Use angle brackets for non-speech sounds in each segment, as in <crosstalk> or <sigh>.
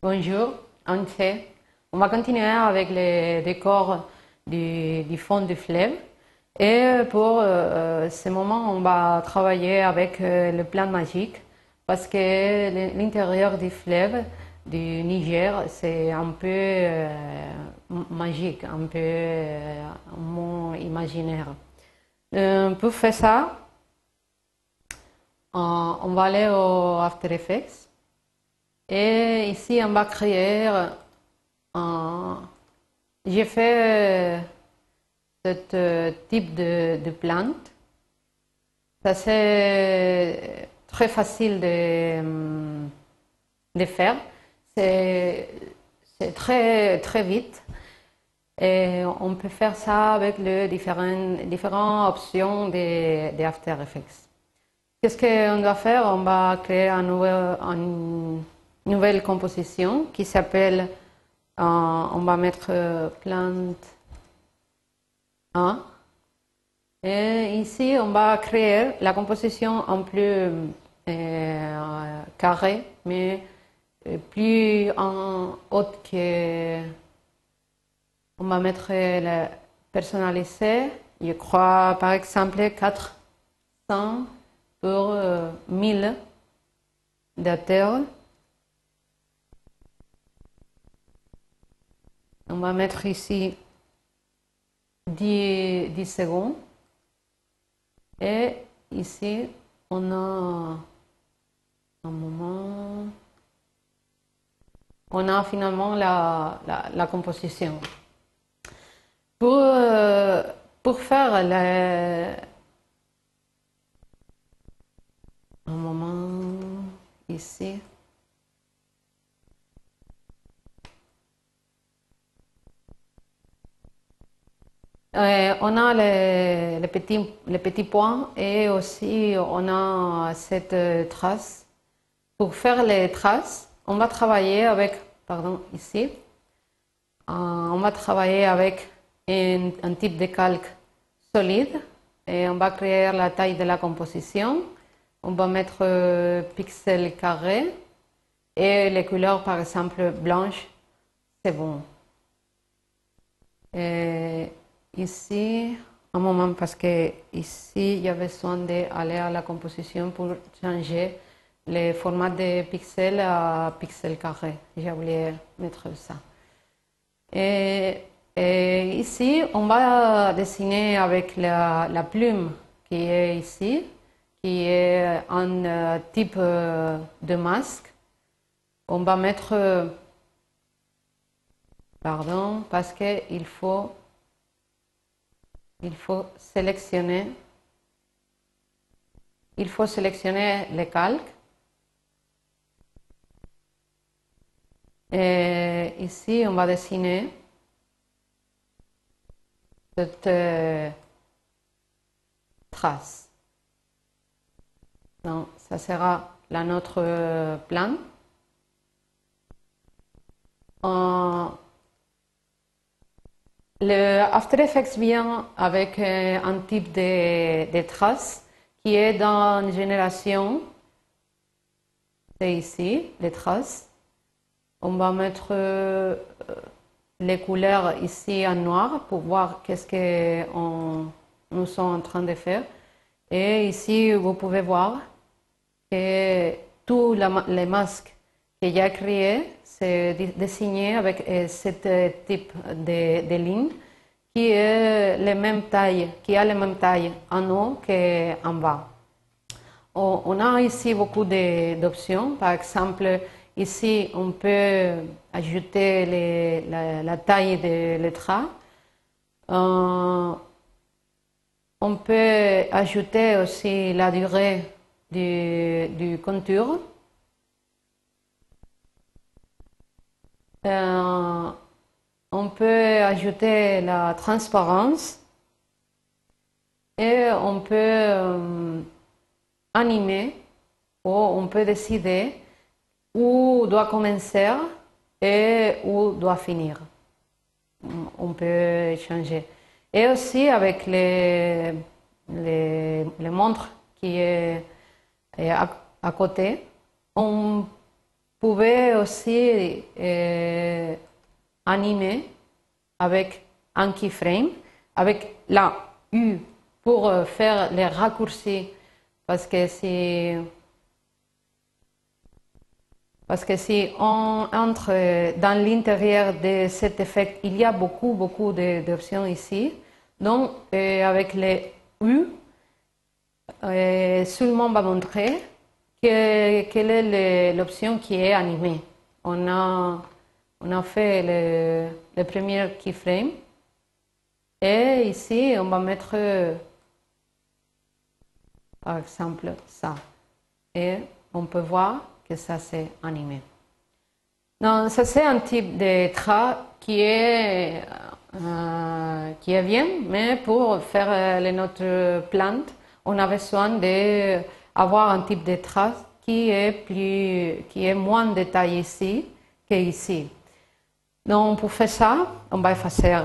Bonjour, on sait. On va continuer avec les décors du, fond du fleuve. Et pour euh, ce moment, on va travailler avec euh, le plan magique parce que l'intérieur du fleuve du Niger, c'est un peu euh, magique, un peu euh, un imaginaire. Euh, pour faire ça, on va aller au After Effects. Et ici, on va créer. J'ai fait ce euh, type de, plante. Ça, c'est très facile de, de faire. C'est très, très vite. Et on peut faire ça avec les différentes, différentes options de, de After Effects. Qu'est-ce qu'on doit faire? On va créer un une nouvelle composition qui s'appelle, euh, on va mettre euh, plante 1. Et ici, on va créer la composition en plus euh, carré, mais plus en haute que. On va mettre le personnalisé. Je crois, par exemple, 400 pour euh, 1000 d'acteurs. On va mettre ici 10, 10 secondes. Et ici, on a un moment. On a finalement la, composition. Pour, euh, faire le, un moment ici. Euh, on a les, petits, points et aussi on a cette euh, trace. Pour faire les traces, on va travailler avec, pardon, ici, euh, on va travailler avec un, type de calque solide et on va créer la taille de la composition. On va mettre euh, pixels carrés et les couleurs, par exemple, blanches, c'est bon. Ici, un moment, parce que ici, il y a besoin d'aller à la composition pour changer le format de pixels à pixels carrés. J'ai oublié mettre ça. Et, et ici, on va dessiner avec la, la plume qui est ici, qui est un euh, type euh, de masque. On va mettre, euh, pardon, parce qu'il faut, il faut sélectionner, il faut sélectionner les calques. Et ici, on va dessiner cette euh, trace. Donc, ça sera la notre euh, plan. Le After Effects vient avec euh, un type de, de trace qui est dans une génération. C'est ici, les traces. On va mettre euh, les couleurs ici en noir pour voir qu'est-ce que nous sommes en train de faire. Et ici, vous pouvez voir que tous les masques que j'ai créés, c'est dessiné avec euh, ce euh, type de, ligne qui est la même taille, qui a la même taille en haut qu'en bas. On a ici beaucoup d'options. Par exemple, ici, on peut ajouter la, taille de lettres. Euh, on peut ajouter aussi la durée du, du contour. Euh, on peut ajouter la transparence et on peut euh, animer ou on peut décider où doit commencer et où doit finir. On peut changer. Et aussi avec les, les, montres qui est, à côté, on pouvez aussi euh, animer avec un keyframe, avec la U pour euh, faire les raccourcis, parce que si, parce que si on entre dans l'intérieur de cet effet, il y a beaucoup, beaucoup d'options ici. Donc, euh, avec les U, euh, seulement va montrer que, quelle est l'option qui est animée? On a, on a fait le, le premier keyframe et ici on va mettre par exemple ça et on peut voir que ça c'est animé. Donc ça c'est un type de trait qui est euh, qui est bien, mais pour faire euh, les notre plante, on a besoin d'avoir un type de trace qui est, plus, qui est moins détaillé ici qu'ici. Donc pour faire ça, on va effacer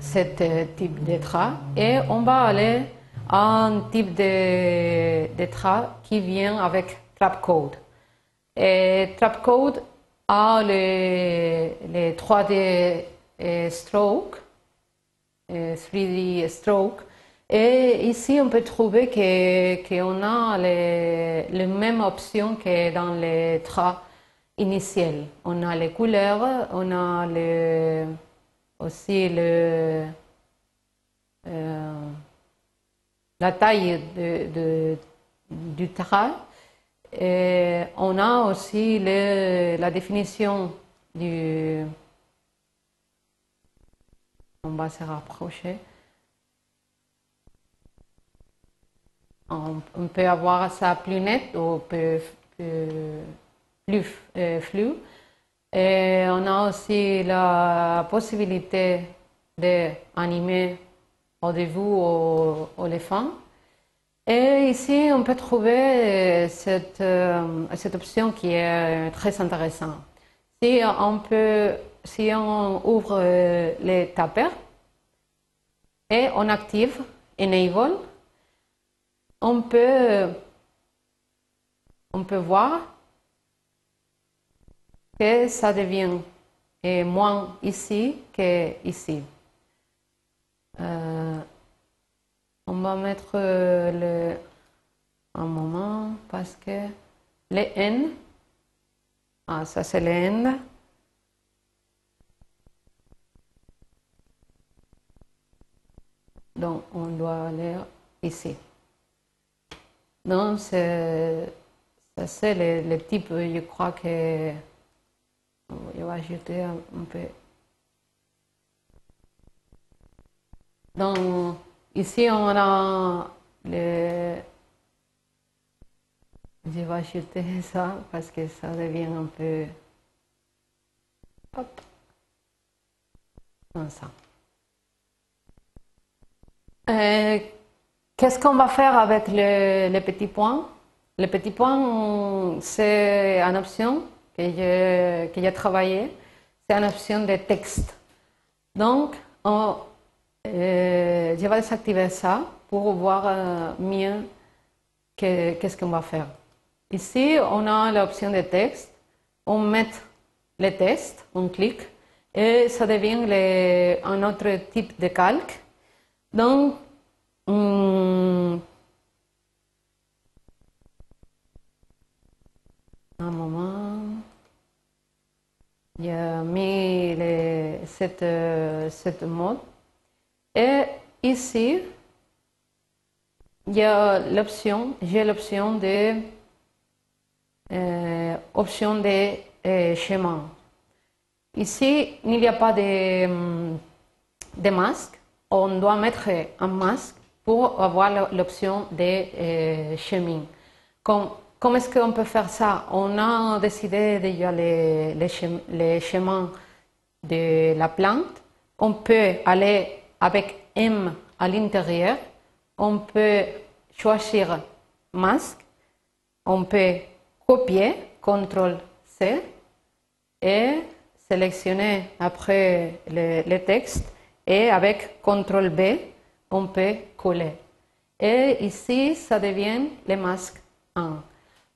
ce type de trace et on va aller à un type de, trace qui vient avec Trapcode. Et Trapcode a les, les 3D stroke, 3D stroke, et ici, on peut trouver qu'on a les, les, mêmes options que dans les traits initiels. On a les couleurs, on a aussi le, euh, la taille du trait. Et on a aussi la définition du... On va se rapprocher. On, peut avoir ça plus net ou plus, plus euh. Et on a aussi la possibilité d'animer au-dessous au l'éléphant. Et ici, on peut trouver cette, euh, cette option qui est très intéressante. Si on, peut, si on ouvre les tapers et on active Enable, on peut, voir que ça devient moins ici que ici. Euh, on va mettre un moment parce que les N, ah, ça c'est les N. Donc on doit aller ici. Non, c'est, le, le, type, je crois que je vais ajouter un, un peu. Donc, ici on a le. Je vais ajouter <laughs> ça parce que ça devient un peu. Hop. Comme ça. Euh, Qu'est-ce qu'on va faire avec les petits points Les petits points, c'est une option que j'ai travaillé. C'est une option de texte. Donc, on, euh, je vais désactiver ça pour voir euh, mieux qu'est-ce qu'on va faire. Ici, on a l'option de texte. On met les tests, on clique et ça devient un autre type de calque. Donc, un moment. Il a mis cette, cette mode. Et ici, il y a l'option, j'ai l'option de euh, option de euh, schéma. Ici, il n'y a pas de, de masque. On doit mettre un masque pour avoir l'option de euh, chemin. Comment est-ce qu'on peut faire ça On a décidé déjà les, les, chemins de la plante. On peut aller avec M à l'intérieur. On peut choisir masque. On peut copier, CTRL C, et sélectionner après le, le texte. Et avec CTRL B, on peut coller. Et ici, ça devient le masque 1.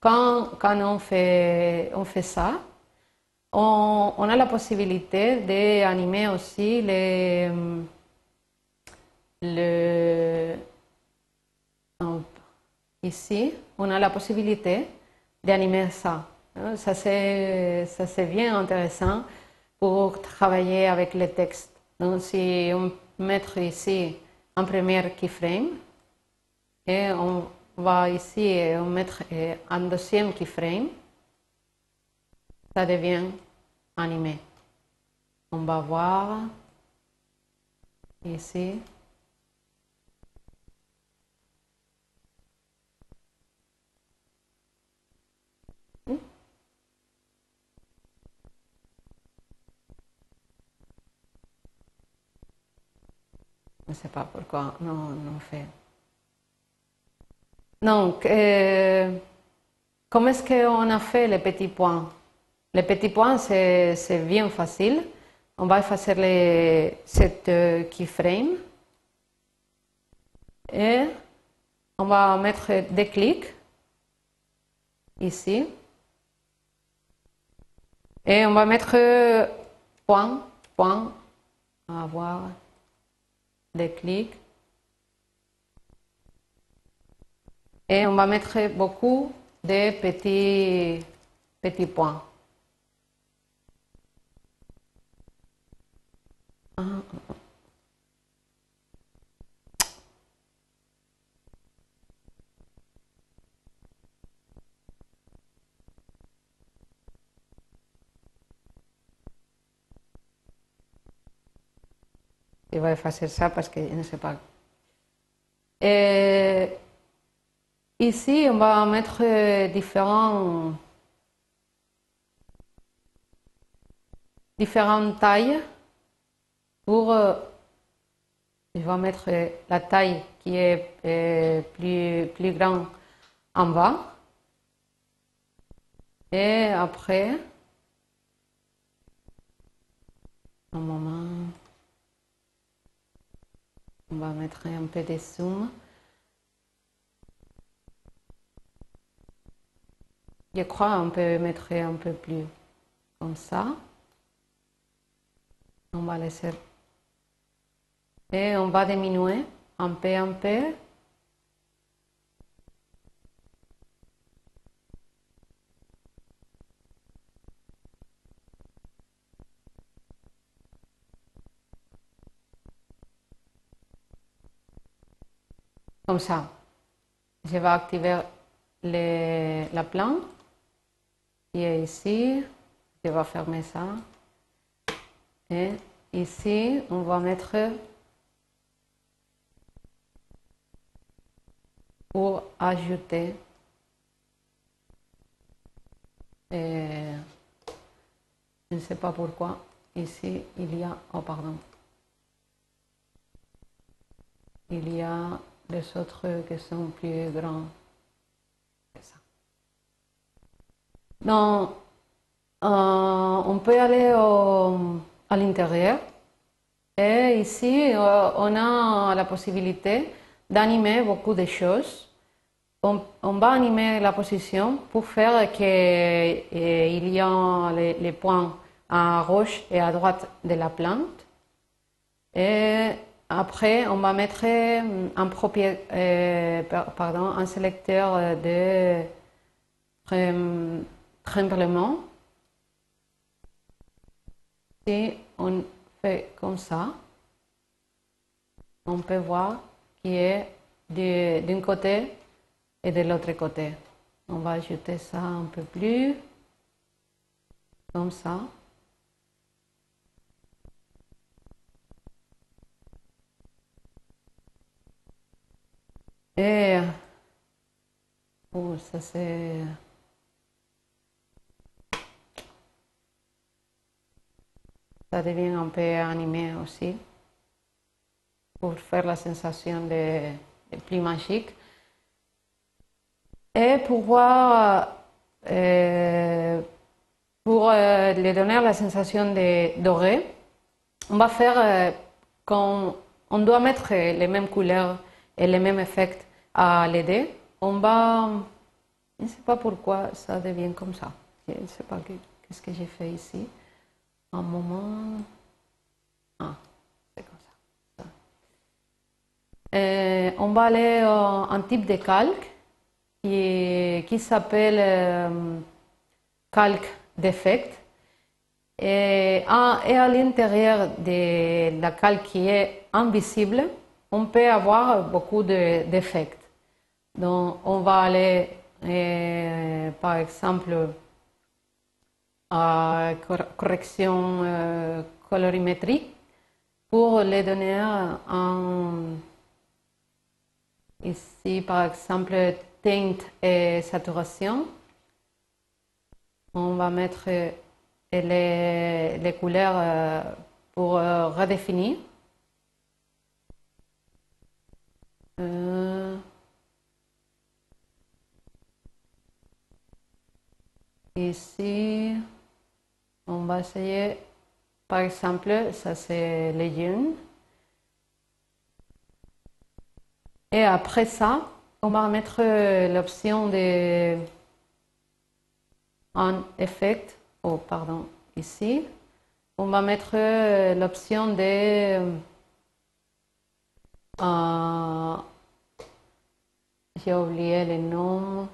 Quand, quand on, fait, on fait ça, on, a la possibilité d'animer aussi les, le, ici, on a la possibilité d'animer ça. Ça c'est bien intéressant pour travailler avec les textes. Donc si on met ici un premier keyframe et on va ici on mettre un deuxième keyframe, ça devient animé. On va voir ici. Je ne sais pas pourquoi non, non fait. Donc, comment est-ce qu'on a fait les petits points Les petits points, c'est bien facile. On va effacer les, cette keyframe et on va mettre des clics. Ici. Et on va mettre point, point, on des clics. Et on va mettre beaucoup de petits, petits points. Il va effacer ça parce que je ne sais pas. Et ici, on va mettre différents, différentes tailles pour. Je vais mettre la taille qui est plus, plus grande en bas. Et après, un moment. On va mettre un peu de zoom. Je crois qu'on peut mettre un peu plus comme ça. On va laisser. Et on va diminuer un peu, un peu. Comme ça. Je vais activer la plante qui est ici. Je vais fermer ça. Et ici, on va mettre pour ajouter je ne sais pas pourquoi ici il y a oh pardon il y a les autres qui sont plus grands que ça. On peut aller à l'intérieur et ici euh, on a la possibilité d'animer beaucoup de choses. On, va animer la position pour faire qu'il y a les, points à gauche et à droite de la plante. Et après, on va mettre un, pardon, un sélecteur de tremblement. Si on fait comme ça, on peut voir qui est d'un côté et de l'autre côté. On va ajouter ça un peu plus, comme ça. Et oh, ça c'est ça devient un peu animé aussi pour faire la sensation de, plus magique. Et pour voir, euh, pour euh, lui donner la sensation de doré, on va faire euh, quand on doit mettre les mêmes couleurs et les mêmes effets à l'aider, on va Je ne sais pas pourquoi ça devient comme ça. Je ne sais pas qu'est-ce que j'ai fait ici. Un moment. Ah, c'est comme ça. Euh, on va aller à un type de calque qui, s'appelle euh, calque d'effect. Et à, l'intérieur de la calque qui est invisible, on peut avoir beaucoup d'effets. Donc, on va aller, euh, par exemple, correction euh, colorimétrique pour les donner un, ici, par exemple, teinte et saturation. On va mettre les, les couleurs euh, pour redéfinir. Euh, ici, va essayer, par exemple, ça c'est les. Et après ça, on va mettre l'option de un effet, oh pardon, ici. On va mettre l'option de euh, j'ai oublié le nom.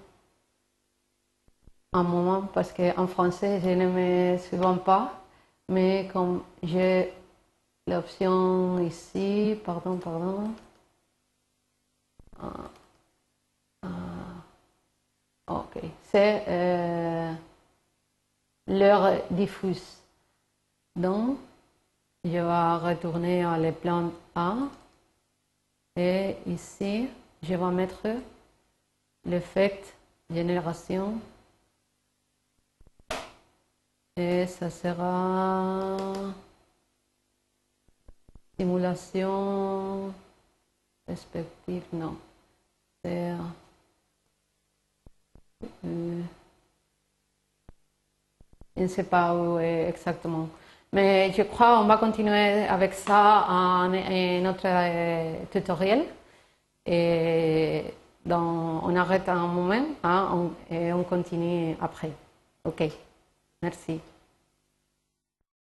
Un moment, parce qu'en français, je ne me souviens pas. Mais comme j'ai l'option ici, pardon, pardon. Ah, ah, ok, c'est euh, l'heure diffuse. Donc, je vais retourner à le plan A. Et ici, je vais mettre l'effet génération. Et ça sera simulation perspective, non. C'est euh, je ne sais pas où est exactement. Mais je crois qu'on va continuer avec ça en, notre euh, tutoriel. Et on arrête un moment hein, et on continue après. OK. Merci.